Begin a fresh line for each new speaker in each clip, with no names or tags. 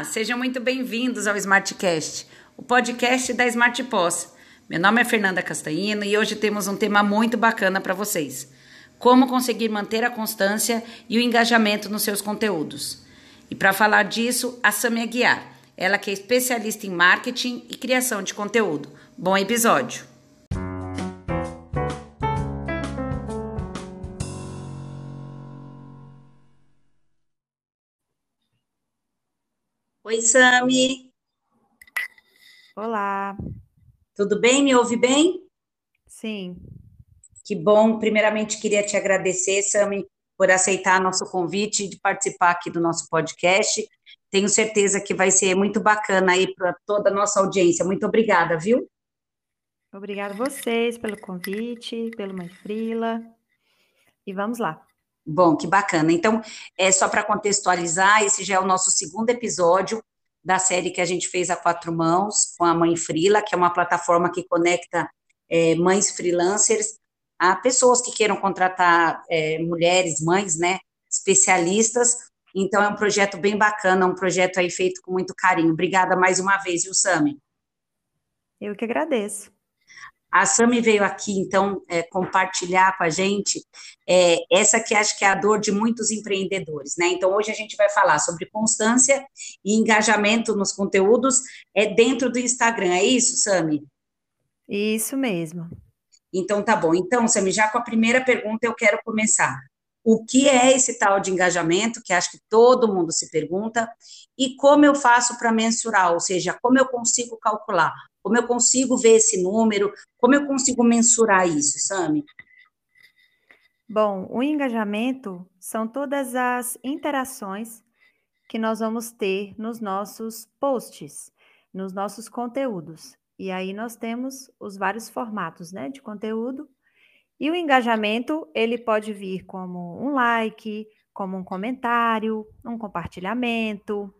Olá, sejam muito bem-vindos ao Smartcast, o podcast da Smart Pós. Meu nome é Fernanda Castanhino e hoje temos um tema muito bacana para vocês: como conseguir manter a constância e o engajamento nos seus conteúdos. E para falar disso, a Samia Guiar, ela que é especialista em marketing e criação de conteúdo. Bom episódio! Oi, Sami.
Olá.
Tudo bem? Me ouve bem?
Sim.
Que bom. Primeiramente, queria te agradecer, Sami, por aceitar nosso convite de participar aqui do nosso podcast. Tenho certeza que vai ser muito bacana aí para toda a nossa audiência. Muito obrigada, viu?
Obrigada a vocês pelo convite, pelo Mãe Frila. E vamos lá.
Bom, que bacana. Então, é só para contextualizar, esse já é o nosso segundo episódio da série que a gente fez a quatro mãos com a Mãe Frila, que é uma plataforma que conecta é, mães freelancers a pessoas que queiram contratar é, mulheres, mães, né, especialistas. Então, é um projeto bem bacana, um projeto aí feito com muito carinho. Obrigada mais uma vez, viu, Sami?
Eu que agradeço.
A Sami veio aqui, então, é, compartilhar com a gente é, essa que acho que é a dor de muitos empreendedores, né? Então, hoje a gente vai falar sobre constância e engajamento nos conteúdos é, dentro do Instagram, é isso, Sami?
Isso mesmo.
Então, tá bom. Então, Sami, já com a primeira pergunta eu quero começar. O que é esse tal de engajamento, que acho que todo mundo se pergunta, e como eu faço para mensurar, ou seja, como eu consigo calcular? Como eu consigo ver esse número? Como eu consigo mensurar isso, Sami?
Bom, o engajamento são todas as interações que nós vamos ter nos nossos posts, nos nossos conteúdos. E aí nós temos os vários formatos, né, de conteúdo. E o engajamento, ele pode vir como um like, como um comentário, um compartilhamento,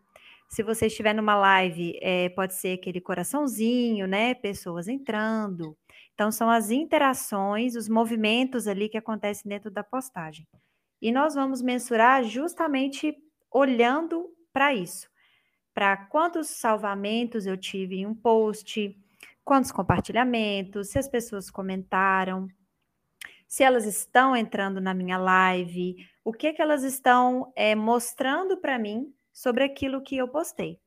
se você estiver numa live, é, pode ser aquele coraçãozinho, né? Pessoas entrando. Então, são as interações, os movimentos ali que acontecem dentro da postagem. E nós vamos mensurar justamente olhando para isso. Para quantos salvamentos eu tive em um post, quantos compartilhamentos, se as pessoas comentaram, se elas estão entrando na minha live, o que, que elas estão é, mostrando para mim sobre aquilo que eu postei.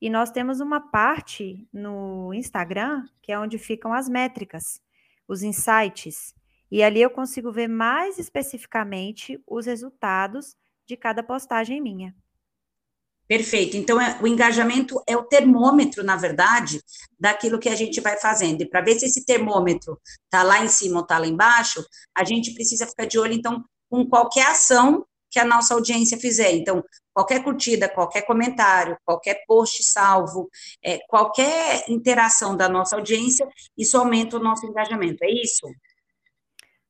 E nós temos uma parte no Instagram, que é onde ficam as métricas, os insights. E ali eu consigo ver mais especificamente os resultados de cada postagem minha.
Perfeito. Então, é, o engajamento é o termômetro, na verdade, daquilo que a gente vai fazendo. E para ver se esse termômetro está lá em cima ou está lá embaixo, a gente precisa ficar de olho, então, com qualquer ação que a nossa audiência fizer. Então, qualquer curtida, qualquer comentário, qualquer post salvo, é, qualquer interação da nossa audiência, isso aumenta o nosso engajamento, é isso?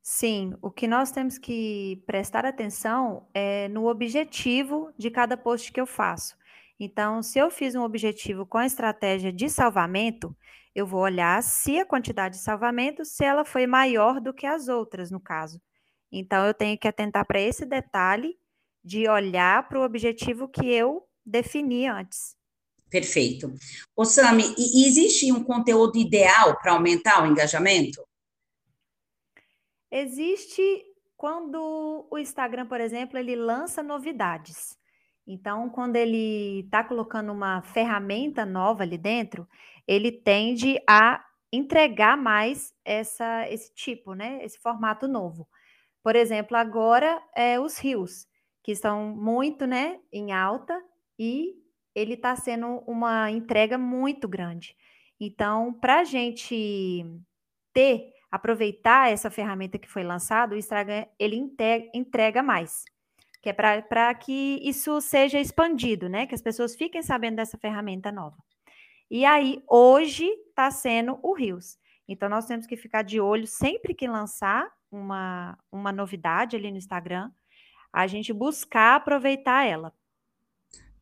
Sim, o que nós temos que prestar atenção é no objetivo de cada post que eu faço. Então, se eu fiz um objetivo com a estratégia de salvamento, eu vou olhar se a quantidade de salvamento, se ela foi maior do que as outras, no caso. Então, eu tenho que atentar para esse detalhe de olhar para o objetivo que eu defini antes.
Perfeito. Ô, Sami, e existe um conteúdo ideal para aumentar o engajamento?
Existe quando o Instagram, por exemplo, ele lança novidades. Então, quando ele está colocando uma ferramenta nova ali dentro, ele tende a entregar mais essa, esse tipo, né? Esse formato novo. Por exemplo, agora é os rios, que estão muito né, em alta e ele está sendo uma entrega muito grande. Então, para a gente ter, aproveitar essa ferramenta que foi lançada, o Instagram ele entrega mais. Que é para que isso seja expandido, né? Que as pessoas fiquem sabendo dessa ferramenta nova. E aí, hoje está sendo o Rios. Então, nós temos que ficar de olho sempre que lançar uma, uma novidade ali no Instagram, a gente buscar aproveitar ela.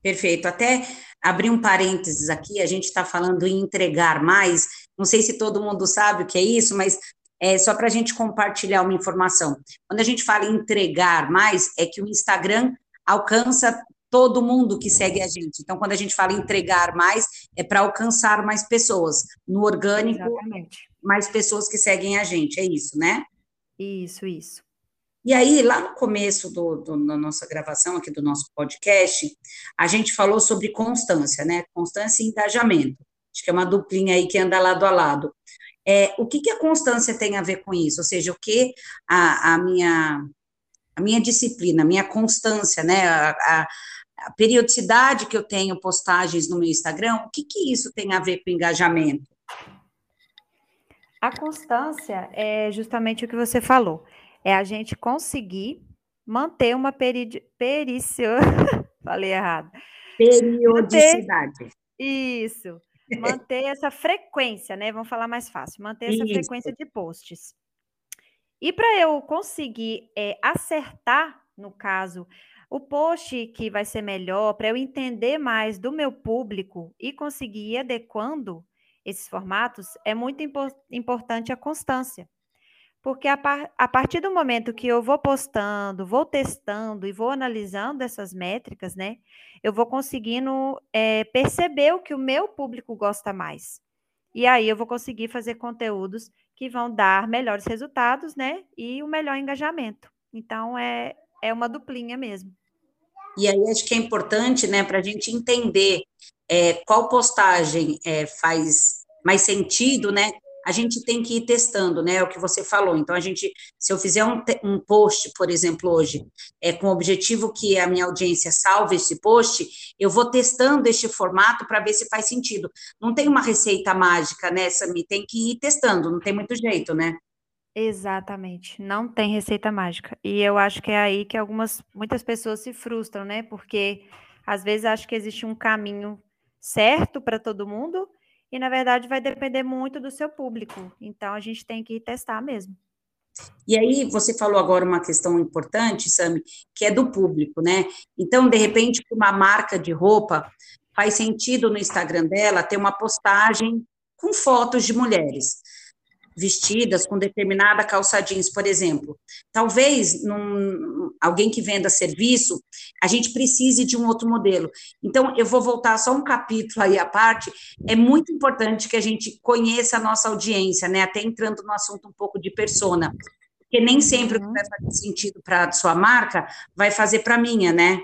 Perfeito. Até abrir um parênteses aqui, a gente está falando em entregar mais. Não sei se todo mundo sabe o que é isso, mas é só para a gente compartilhar uma informação. Quando a gente fala em entregar mais, é que o Instagram alcança todo mundo que segue a gente. Então, quando a gente fala entregar mais, é para alcançar mais pessoas. No orgânico, Exatamente. mais pessoas que seguem a gente, é isso, né?
Isso, isso.
E aí, lá no começo do, do, da nossa gravação aqui do nosso podcast, a gente falou sobre constância, né? Constância e engajamento. Acho que é uma duplinha aí que anda lado a lado. É, o que, que a constância tem a ver com isso? Ou seja, o que a, a minha a minha disciplina, a minha constância, né? A, a, a, periodicidade que eu tenho postagens no meu Instagram, o que, que isso tem a ver com engajamento?
A constância é justamente o que você falou. É a gente conseguir manter uma peri... perício... Falei errado.
Periodicidade.
Manter... Isso manter essa frequência, né? Vamos falar mais fácil, manter essa Isso. frequência de posts. E para eu conseguir é, acertar, no caso, o post que vai ser melhor, para eu entender mais do meu público e conseguir ir adequando esses formatos, é muito impo importante a constância. Porque a, par a partir do momento que eu vou postando, vou testando e vou analisando essas métricas, né? Eu vou conseguindo é, perceber o que o meu público gosta mais. E aí eu vou conseguir fazer conteúdos que vão dar melhores resultados, né? E o melhor engajamento. Então é, é uma duplinha mesmo.
E aí acho que é importante, né, para a gente entender é, qual postagem é, faz mais sentido, né? A gente tem que ir testando, né? O que você falou. Então, a gente, se eu fizer um, um post, por exemplo, hoje, é, com o objetivo que a minha audiência salve esse post, eu vou testando este formato para ver se faz sentido. Não tem uma receita mágica, né, Sami? Tem que ir testando, não tem muito jeito, né?
Exatamente, não tem receita mágica. E eu acho que é aí que algumas, muitas pessoas se frustram, né? Porque às vezes acho que existe um caminho certo para todo mundo e na verdade vai depender muito do seu público. Então a gente tem que testar mesmo.
E aí você falou agora uma questão importante, Sami, que é do público, né? Então, de repente, uma marca de roupa faz sentido no Instagram dela ter uma postagem com fotos de mulheres vestidas com determinada calça jeans, por exemplo. Talvez num, alguém que venda serviço, a gente precise de um outro modelo. Então, eu vou voltar só um capítulo aí à parte. É muito importante que a gente conheça a nossa audiência, né? Até entrando no assunto um pouco de persona. Porque nem sempre uhum. o que vai fazer sentido para a sua marca vai fazer para a minha, né?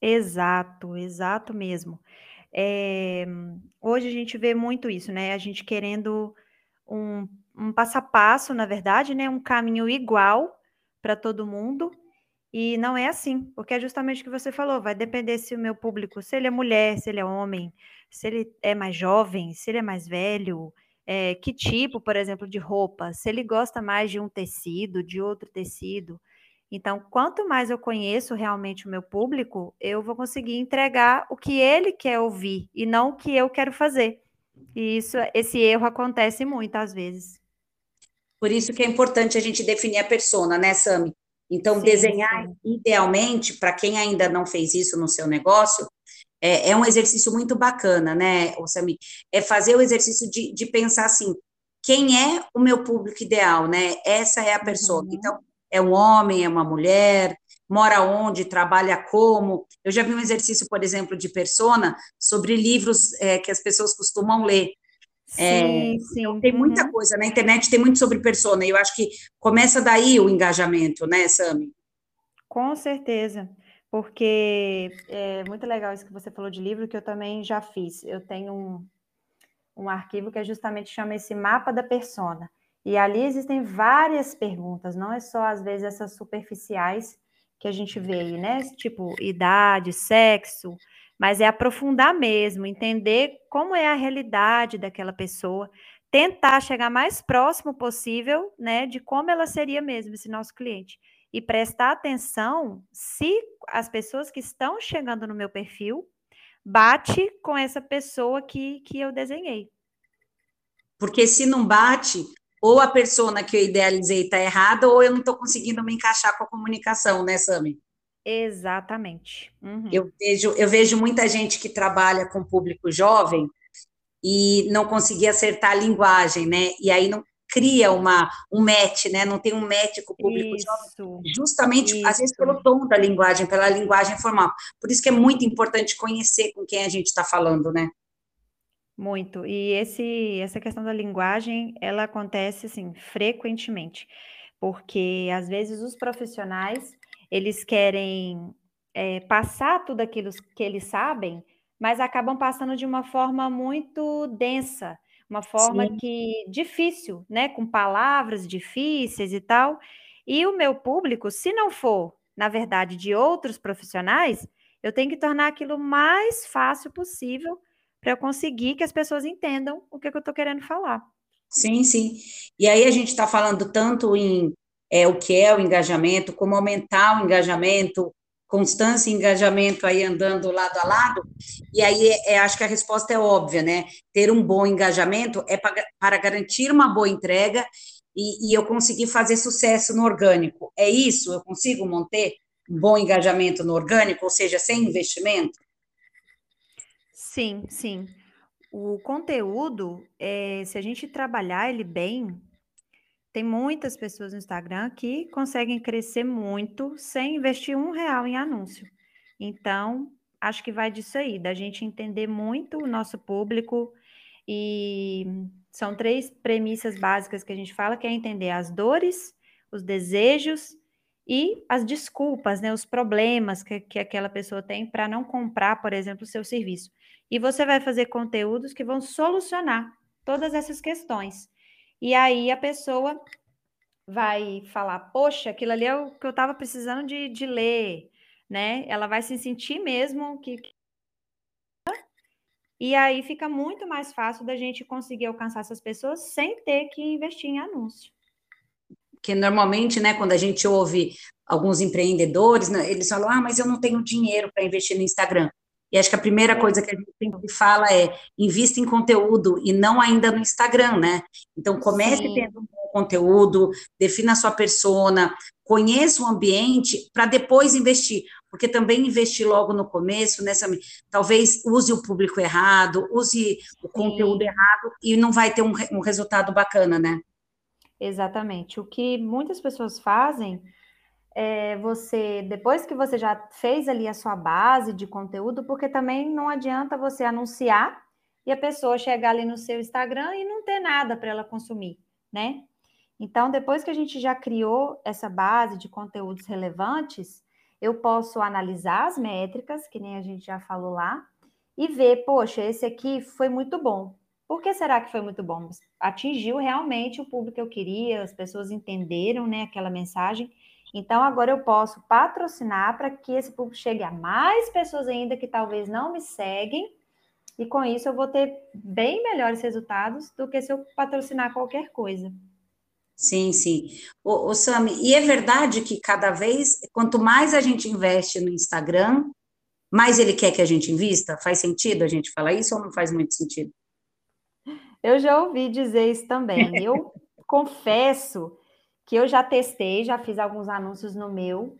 Exato, exato mesmo. É, hoje a gente vê muito isso, né? A gente querendo um, um passo a passo, na verdade, né? Um caminho igual para todo mundo. E não é assim, porque é justamente o que você falou, vai depender se o meu público, se ele é mulher, se ele é homem, se ele é mais jovem, se ele é mais velho, é, que tipo, por exemplo, de roupa, se ele gosta mais de um tecido, de outro tecido. Então, quanto mais eu conheço realmente o meu público, eu vou conseguir entregar o que ele quer ouvir e não o que eu quero fazer. E isso, esse erro acontece muitas vezes.
Por isso que é importante a gente definir a persona, né, Sami? Então, sim, desenhar, sim. idealmente, para quem ainda não fez isso no seu negócio, é, é um exercício muito bacana, né, Sami? É fazer o exercício de, de pensar assim, quem é o meu público ideal, né? Essa é a pessoa. Uhum. Então, é um homem, é uma mulher, mora onde, trabalha como. Eu já vi um exercício, por exemplo, de persona sobre livros é, que as pessoas costumam ler. É, sim, é, sim. Tem muita uhum. coisa na internet, tem muito sobre persona, e eu acho que começa daí o engajamento, né, Sami?
Com certeza, porque é muito legal isso que você falou de livro, que eu também já fiz. Eu tenho um, um arquivo que é justamente chama esse mapa da persona. E ali existem várias perguntas, não é só às vezes essas superficiais que a gente vê aí, né? Tipo, idade, sexo, mas é aprofundar mesmo, entender como é a realidade daquela pessoa, tentar chegar mais próximo possível, né, de como ela seria mesmo esse nosso cliente. E prestar atenção se as pessoas que estão chegando no meu perfil bate com essa pessoa que, que eu desenhei.
Porque se não bate, ou a persona que eu idealizei está errada, ou eu não estou conseguindo me encaixar com a comunicação, né, Sami?
Exatamente.
Uhum. Eu, vejo, eu vejo muita gente que trabalha com público jovem e não conseguia acertar a linguagem, né? E aí não cria uma, um match, né? Não tem um match com o público isso, jovem, justamente, isso. às vezes, pelo tom da linguagem, pela linguagem formal. Por isso que é muito importante conhecer com quem a gente está falando, né?
Muito. E esse, essa questão da linguagem, ela acontece, assim, frequentemente. Porque, às vezes, os profissionais, eles querem é, passar tudo aquilo que eles sabem, mas acabam passando de uma forma muito densa, uma forma Sim. que difícil, né, com palavras difíceis e tal. E o meu público, se não for, na verdade, de outros profissionais, eu tenho que tornar aquilo mais fácil possível para eu conseguir que as pessoas entendam o que, que eu estou querendo falar.
Sim, sim. E aí a gente está falando tanto em é, o que é o engajamento, como aumentar o engajamento, constância e engajamento aí andando lado a lado, e aí é, acho que a resposta é óbvia, né? Ter um bom engajamento é para, para garantir uma boa entrega e, e, eu conseguir fazer sucesso no orgânico. É isso? Eu consigo manter um bom engajamento no orgânico, ou seja, sem investimento?
Sim, sim. O conteúdo, é, se a gente trabalhar ele bem, tem muitas pessoas no Instagram que conseguem crescer muito sem investir um real em anúncio. Então, acho que vai disso aí, da gente entender muito o nosso público e são três premissas básicas que a gente fala, que é entender as dores, os desejos e as desculpas, né, os problemas que, que aquela pessoa tem para não comprar, por exemplo, o seu serviço. E você vai fazer conteúdos que vão solucionar todas essas questões. E aí a pessoa vai falar, poxa, aquilo ali é o que eu estava precisando de, de ler, né? Ela vai se sentir mesmo que. E aí fica muito mais fácil da gente conseguir alcançar essas pessoas sem ter que investir em anúncio.
Que normalmente, né, quando a gente ouve alguns empreendedores, né, eles falam: ah, mas eu não tenho dinheiro para investir no Instagram. E acho que a primeira é. coisa que a gente sempre fala é invista em conteúdo e não ainda no Instagram, né? Então comece Sim. tendo um bom conteúdo, defina a sua persona, conheça o ambiente para depois investir, porque também investir logo no começo, nessa talvez use o público errado, use o conteúdo Sim. errado e não vai ter um, um resultado bacana, né?
Exatamente. O que muitas pessoas fazem é, você, depois que você já fez ali a sua base de conteúdo, porque também não adianta você anunciar e a pessoa chegar ali no seu Instagram e não ter nada para ela consumir, né? Então, depois que a gente já criou essa base de conteúdos relevantes, eu posso analisar as métricas, que nem a gente já falou lá, e ver, poxa, esse aqui foi muito bom. Por que será que foi muito bom? Atingiu realmente o público que eu queria, as pessoas entenderam, né, aquela mensagem então, agora eu posso patrocinar para que esse público chegue a mais pessoas ainda que talvez não me seguem, e com isso eu vou ter bem melhores resultados do que se eu patrocinar qualquer coisa.
Sim, sim. O, o Sami, e é verdade que cada vez, quanto mais a gente investe no Instagram, mais ele quer que a gente invista? Faz sentido a gente falar isso ou não faz muito sentido?
Eu já ouvi dizer isso também. Eu confesso que eu já testei, já fiz alguns anúncios no meu,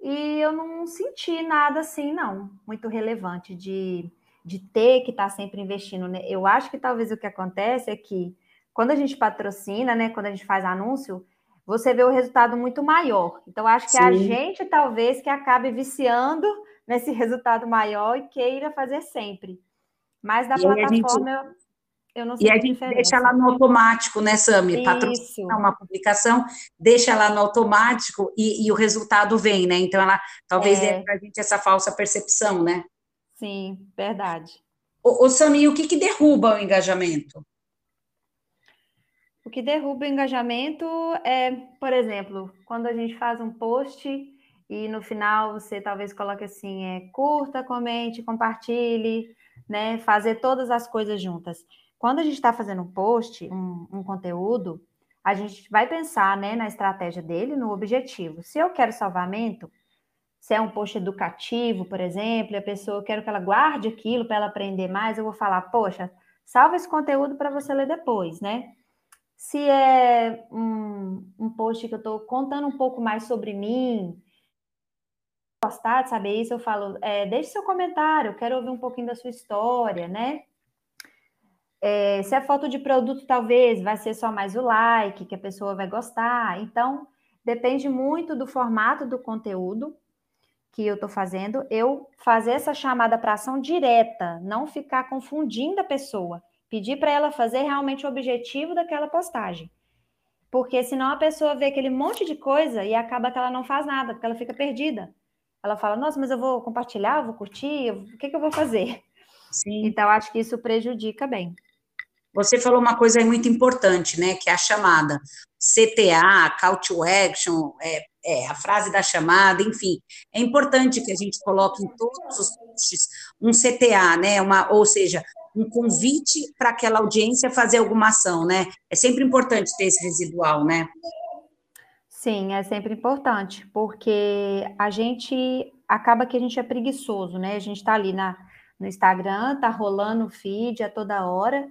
e eu não senti nada assim, não, muito relevante de, de ter que estar tá sempre investindo. Né? Eu acho que talvez o que acontece é que quando a gente patrocina, né, quando a gente faz anúncio, você vê o resultado muito maior. Então, acho que Sim. a gente talvez que acabe viciando nesse resultado maior e queira fazer sempre. Mas da e plataforma, gente... Eu não sei
e a, gente diferença. deixa lá no automático, né, Sami? Patrocina uma publicação, deixa lá no automático e, e, o resultado vem, né? Então, ela talvez é. dê para a gente essa falsa percepção, né?
Sim, verdade.
Ô, ô Sami, o que, que derruba o engajamento?
O que derruba o engajamento é, por exemplo, quando a gente faz um post e no final você talvez coloque assim, é curta, comente, compartilhe, né? Fazer todas as coisas juntas. Quando a gente está fazendo um post, um, um, conteúdo, a gente vai pensar né, na estratégia dele, no objetivo. Se eu quero salvamento, se é um post educativo, por exemplo, e a pessoa, eu quero que ela guarde aquilo para ela aprender mais, eu vou falar, poxa, salva esse conteúdo para você ler depois, né? Se é um, um post que eu estou contando um pouco mais sobre mim, gostar de saber isso, eu falo, é, deixe seu comentário, eu quero ouvir um pouquinho da sua história, né? É, se é foto de produto, talvez vai ser só mais o like, que a pessoa vai gostar. Então, depende muito do formato do conteúdo que eu estou fazendo. Eu fazer essa chamada para ação direta, não ficar confundindo a pessoa. Pedir para ela fazer realmente o objetivo daquela postagem. Porque senão a pessoa vê aquele monte de coisa e acaba que ela não faz nada, porque ela fica perdida. Ela fala, nossa, mas eu vou compartilhar, eu vou curtir, o que, que eu vou fazer? Sim. Então, acho que isso prejudica bem.
Você falou uma coisa muito importante, né? Que é a chamada. CTA, Call to Action, é, é, a frase da chamada, enfim. É importante que a gente coloque em todos os posts um CTA, né? Uma, ou seja, um convite para aquela audiência fazer alguma ação, né? É sempre importante ter esse residual, né?
Sim, é sempre importante, porque a gente acaba que a gente é preguiçoso, né? A gente está ali na, no Instagram, tá rolando o feed a toda hora.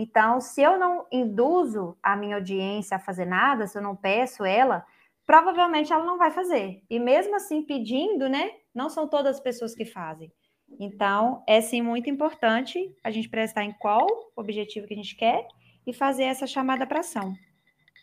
Então, se eu não induzo a minha audiência a fazer nada, se eu não peço ela, provavelmente ela não vai fazer. E mesmo assim, pedindo, né? Não são todas as pessoas que fazem. Então, é sim muito importante a gente prestar em qual objetivo que a gente quer e fazer essa chamada para ação.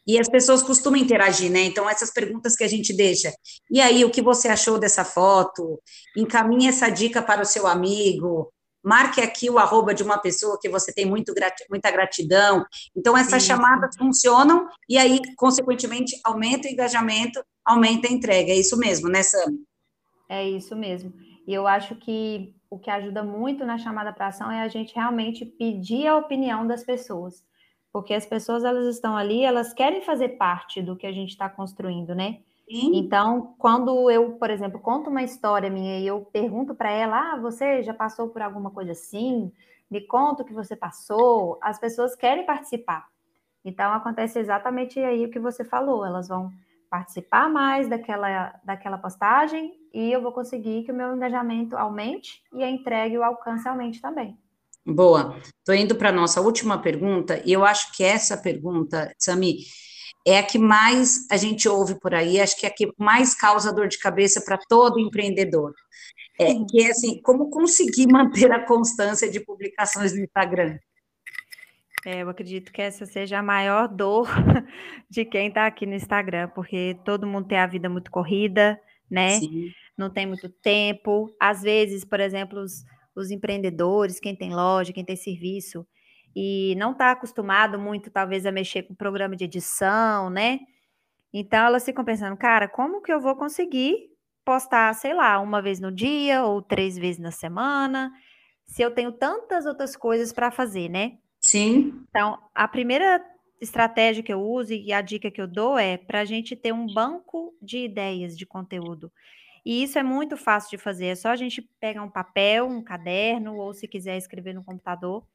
E as pessoas costumam interagir, né? Então, essas perguntas que a gente deixa. E aí, o que você achou dessa foto? Encaminhe essa dica para o seu amigo. Marque aqui o arroba de uma pessoa que você tem muito muita gratidão. Então, essas Sim. chamadas funcionam e aí, consequentemente, aumenta o engajamento, aumenta a entrega. É isso mesmo, né, Sam?
É isso mesmo. E eu acho que o que ajuda muito na chamada para ação é a gente realmente pedir a opinião das pessoas porque as pessoas elas estão ali, elas querem fazer parte do que a gente está construindo, né? Sim. Então, quando eu, por exemplo, conto uma história minha e eu pergunto para ela, ah, você já passou por alguma coisa assim? Me conta o que você passou. As pessoas querem participar. Então, acontece exatamente aí o que você falou. Elas vão participar mais daquela, daquela postagem e eu vou conseguir que o meu engajamento aumente e a entrega e o alcance aumente também.
Boa. Estou indo para a nossa última pergunta, e eu acho que essa pergunta, Sami, é a que mais a gente ouve por aí, acho que é a que mais causa dor de cabeça para todo empreendedor. É, que é assim, como conseguir manter a constância de publicações no Instagram?
É, eu acredito que essa seja a maior dor de quem está aqui no Instagram, porque todo mundo tem a vida muito corrida, né? Sim. Não tem muito tempo. Às vezes, por exemplo, os, os empreendedores, quem tem loja, quem tem serviço, e não está acostumado muito, talvez, a mexer com programa de edição, né? Então elas ficam pensando, cara, como que eu vou conseguir postar, sei lá, uma vez no dia ou três vezes na semana, se eu tenho tantas outras coisas para fazer, né?
Sim.
Então, a primeira estratégia que eu uso e a dica que eu dou é para a gente ter um banco de ideias de conteúdo. E isso é muito fácil de fazer, é só a gente pegar um papel, um caderno, ou se quiser escrever no computador.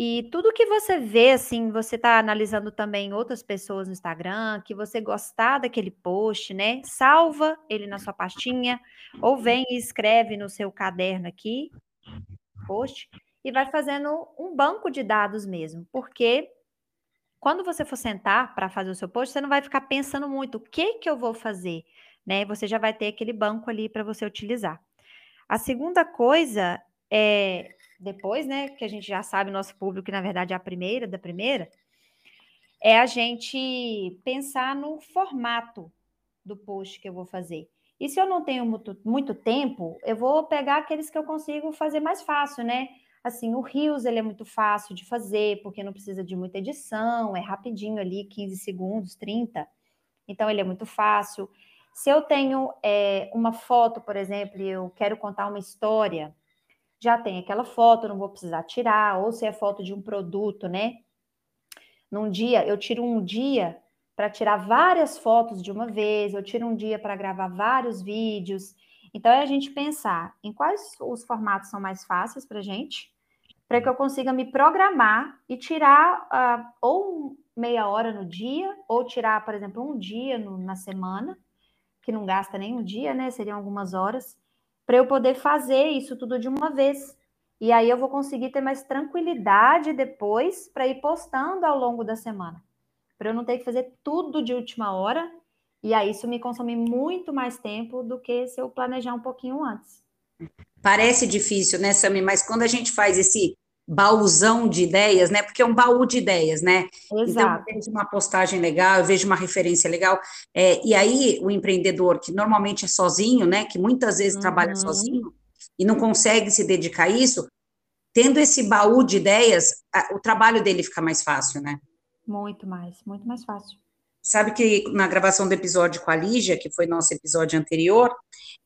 E tudo que você vê, assim, você está analisando também outras pessoas no Instagram, que você gostar daquele post, né? Salva ele na sua pastinha, ou vem e escreve no seu caderno aqui, post, e vai fazendo um banco de dados mesmo, porque quando você for sentar para fazer o seu post, você não vai ficar pensando muito o que que eu vou fazer, né? Você já vai ter aquele banco ali para você utilizar. A segunda coisa é depois, né, que a gente já sabe nosso público, que na verdade é a primeira da primeira, é a gente pensar no formato do post que eu vou fazer. E se eu não tenho muito, muito tempo, eu vou pegar aqueles que eu consigo fazer mais fácil, né? Assim, o Rios, ele é muito fácil de fazer, porque não precisa de muita edição, é rapidinho ali, 15 segundos, 30. Então, ele é muito fácil. Se eu tenho é, uma foto, por exemplo, e eu quero contar uma história, já tem aquela foto, não vou precisar tirar, ou se é foto de um produto, né? Num dia, eu tiro um dia para tirar várias fotos de uma vez, eu tiro um dia para gravar vários vídeos. Então, é a gente pensar em quais os formatos são mais fáceis para a gente, para que eu consiga me programar e tirar uh, ou meia hora no dia, ou tirar, por exemplo, um dia no, na semana, que não gasta nem um dia, né? Seriam algumas horas, para eu poder fazer isso tudo de uma vez. E aí eu vou conseguir ter mais tranquilidade depois para ir postando ao longo da semana. Para eu não ter que fazer tudo de última hora. E aí isso me consome muito mais tempo do que se eu planejar um pouquinho antes.
Parece difícil, né, Sami? Mas quando a gente faz esse baúzão de ideias, né? Porque é um baú de ideias, né?
Exato.
Então, eu vejo uma postagem legal, eu vejo uma referência legal, é, e aí o empreendedor, que normalmente é sozinho, né? Que muitas vezes uhum. trabalha sozinho e não consegue se dedicar a isso, tendo esse baú de ideias, o trabalho dele fica mais fácil, né?
Muito mais, muito mais fácil.
Sabe que na gravação do episódio com a Lígia, que foi nosso episódio anterior,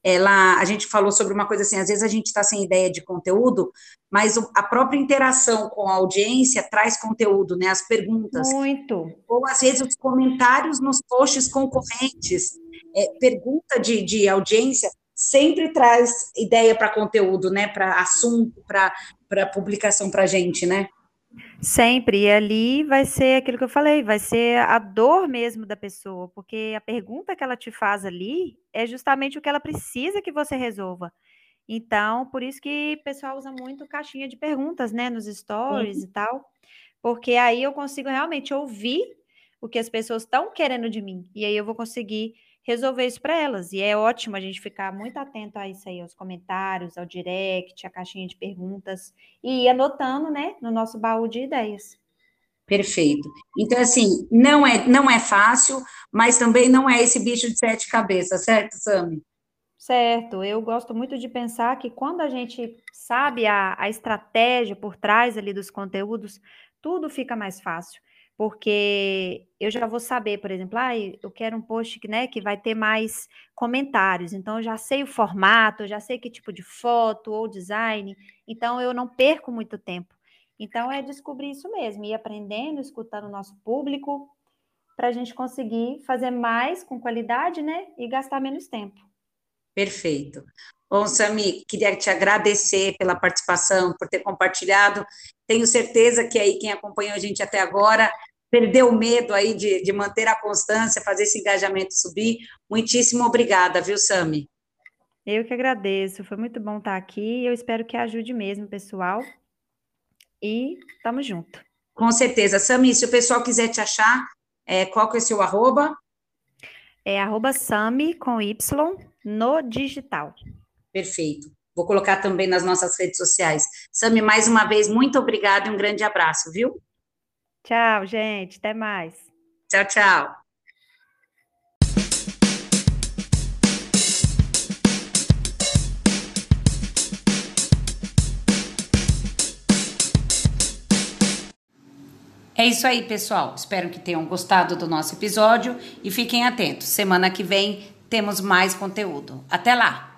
ela, a gente falou sobre uma coisa assim, às vezes a gente está sem ideia de conteúdo, mas a própria interação com a audiência traz conteúdo, né? As perguntas.
Muito.
Ou às vezes os comentários nos posts concorrentes, é, pergunta de, de audiência sempre traz ideia para conteúdo, né? Para assunto, para publicação para a gente, né?
Sempre, e ali vai ser aquilo que eu falei, vai ser a dor mesmo da pessoa, porque a pergunta que ela te faz ali é justamente o que ela precisa que você resolva. Então, por isso que o pessoal usa muito caixinha de perguntas, né, nos stories Sim. e tal, porque aí eu consigo realmente ouvir o que as pessoas estão querendo de mim, e aí eu vou conseguir resolver isso para elas. E é ótimo a gente ficar muito atento a isso aí, aos comentários, ao direct, a caixinha de perguntas e ir anotando, né, no nosso baú de ideias.
Perfeito. Então, assim, não é, não é fácil, mas também não é esse bicho de sete cabeças, certo, Sami?
Certo. Eu gosto muito de pensar que quando a gente sabe a, a estratégia por trás ali dos conteúdos, tudo fica mais fácil porque eu já vou saber, por exemplo, ah, eu quero um post né, que vai ter mais comentários, então eu já sei o formato, eu já sei que tipo de foto ou design, então eu não perco muito tempo. Então é descobrir isso mesmo, ir aprendendo, escutando o nosso público, para a gente conseguir fazer mais com qualidade, né, e gastar menos tempo.
Perfeito. Bom, Sami, queria te agradecer pela participação, por ter compartilhado. Tenho certeza que aí quem acompanhou a gente até agora perdeu o medo aí de, de manter a constância, fazer esse engajamento subir. Muitíssimo obrigada, viu, Sami?
Eu que agradeço, foi muito bom estar aqui. Eu espero que ajude mesmo, pessoal. E tamo junto.
Com certeza. Sami, se o pessoal quiser te achar, é, qual que é o seu arroba?
É arroba Sami com Y no digital.
Perfeito. Vou colocar também nas nossas redes sociais. Sami, mais uma vez, muito obrigada e um grande abraço, viu?
Tchau, gente. Até mais.
Tchau, tchau. É isso aí, pessoal. Espero que tenham gostado do nosso episódio e fiquem atentos. Semana que vem temos mais conteúdo. Até lá!